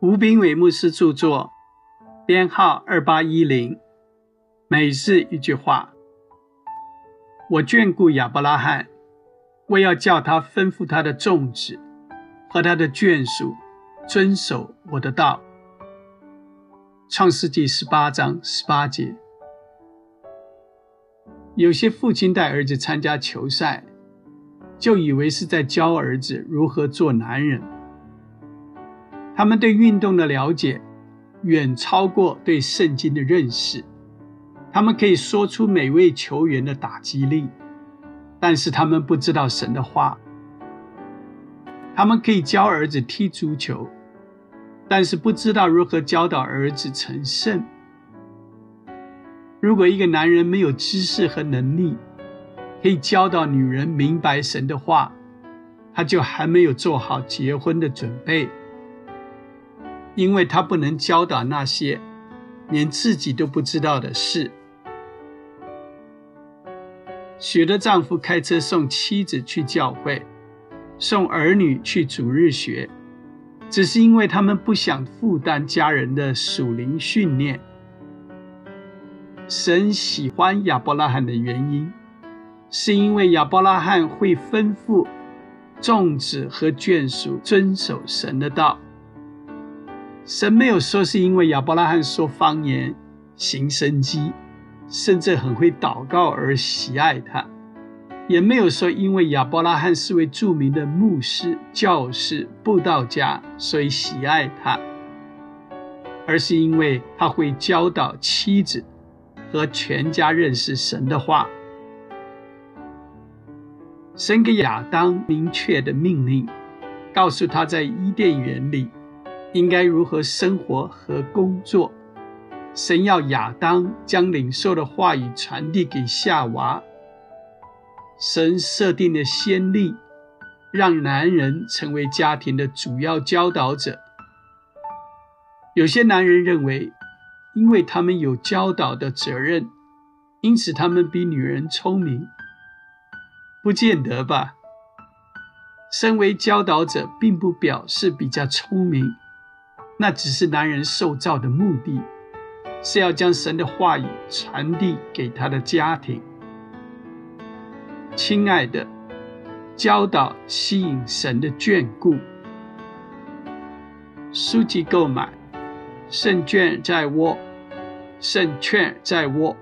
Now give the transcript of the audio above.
吴炳伟牧师著作，编号二八一零。每日一句话：我眷顾亚伯拉罕，我要叫他吩咐他的众子和他的眷属遵守我的道。创世纪十八章十八节。有些父亲带儿子参加球赛，就以为是在教儿子如何做男人。他们对运动的了解远超过对圣经的认识。他们可以说出每位球员的打击力，但是他们不知道神的话。他们可以教儿子踢足球，但是不知道如何教导儿子成圣。如果一个男人没有知识和能力，可以教导女人明白神的话，他就还没有做好结婚的准备。因为他不能教导那些连自己都不知道的事。许多丈夫开车送妻子去教会，送儿女去主日学，只是因为他们不想负担家人的属灵训练。神喜欢亚伯拉罕的原因，是因为亚伯拉罕会吩咐众子和眷属遵守神的道。神没有说是因为亚伯拉罕说方言、行神迹，甚至很会祷告而喜爱他；也没有说因为亚伯拉罕是位著名的牧师、教士、布道家，所以喜爱他，而是因为他会教导妻子和全家认识神的话。神给亚当明确的命令，告诉他在伊甸园里。应该如何生活和工作？神要亚当将领受的话语传递给夏娃。神设定的先例，让男人成为家庭的主要教导者。有些男人认为，因为他们有教导的责任，因此他们比女人聪明。不见得吧？身为教导者，并不表示比较聪明。那只是男人受造的目的，是要将神的话语传递给他的家庭。亲爱的，教导吸引神的眷顾。书籍购买，胜券在握，胜券在握。